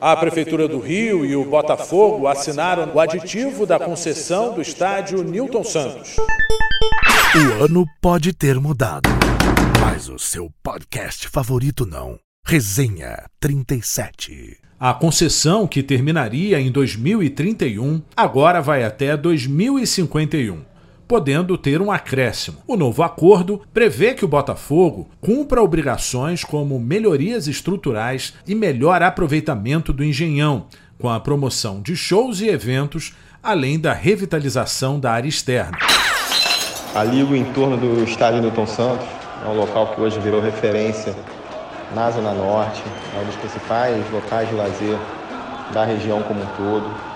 A Prefeitura do Rio e o Botafogo assinaram o aditivo da concessão do estádio Newton Santos. O ano pode ter mudado, mas o seu podcast favorito não. Resenha 37. A concessão, que terminaria em 2031, agora vai até 2051 podendo ter um acréscimo. O novo acordo prevê que o Botafogo cumpra obrigações como melhorias estruturais e melhor aproveitamento do engenhão, com a promoção de shows e eventos, além da revitalização da área externa. Ali o entorno do estádio Newton Santos é um local que hoje virou referência na Zona Norte, é um dos principais locais de lazer da região como um todo.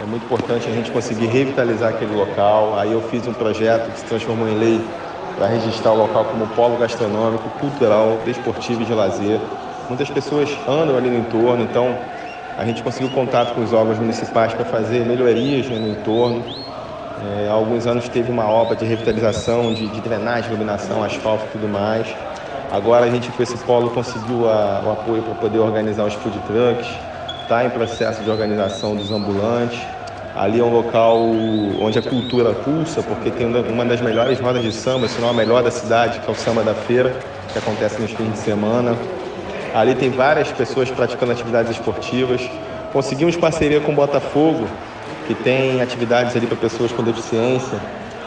É muito importante a gente conseguir revitalizar aquele local. Aí eu fiz um projeto que se transformou em lei para registrar o local como polo gastronômico, cultural, desportivo e de lazer. Muitas pessoas andam ali no entorno, então a gente conseguiu contato com os órgãos municipais para fazer melhorias no entorno. É, há alguns anos teve uma obra de revitalização, de, de drenagem, iluminação, asfalto e tudo mais. Agora a gente com esse polo conseguiu a, o apoio para poder organizar os food trucks, está em processo de organização dos ambulantes. Ali é um local onde a cultura pulsa, porque tem uma das melhores rodas de samba, se não a melhor da cidade, que é o Samba da Feira, que acontece nos fins de semana. Ali tem várias pessoas praticando atividades esportivas. Conseguimos parceria com o Botafogo, que tem atividades ali para pessoas com deficiência,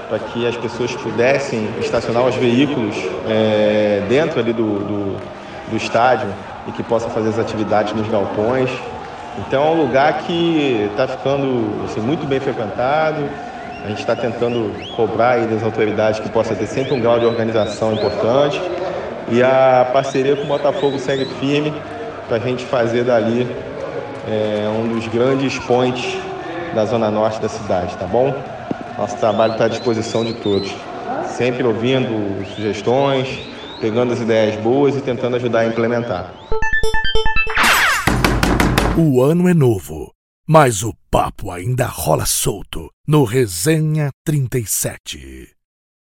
para que as pessoas pudessem estacionar os veículos é, dentro ali do, do, do estádio e que possam fazer as atividades nos galpões. Então é um lugar que está ficando assim, muito bem frequentado. A gente está tentando cobrar das autoridades que possa ter sempre um grau de organização importante. E a parceria com o Botafogo segue firme para a gente fazer dali é, um dos grandes pontes da zona norte da cidade, tá bom? Nosso trabalho está à disposição de todos. Sempre ouvindo sugestões, pegando as ideias boas e tentando ajudar a implementar. O ano é novo, mas o papo ainda rola solto no Resenha 37.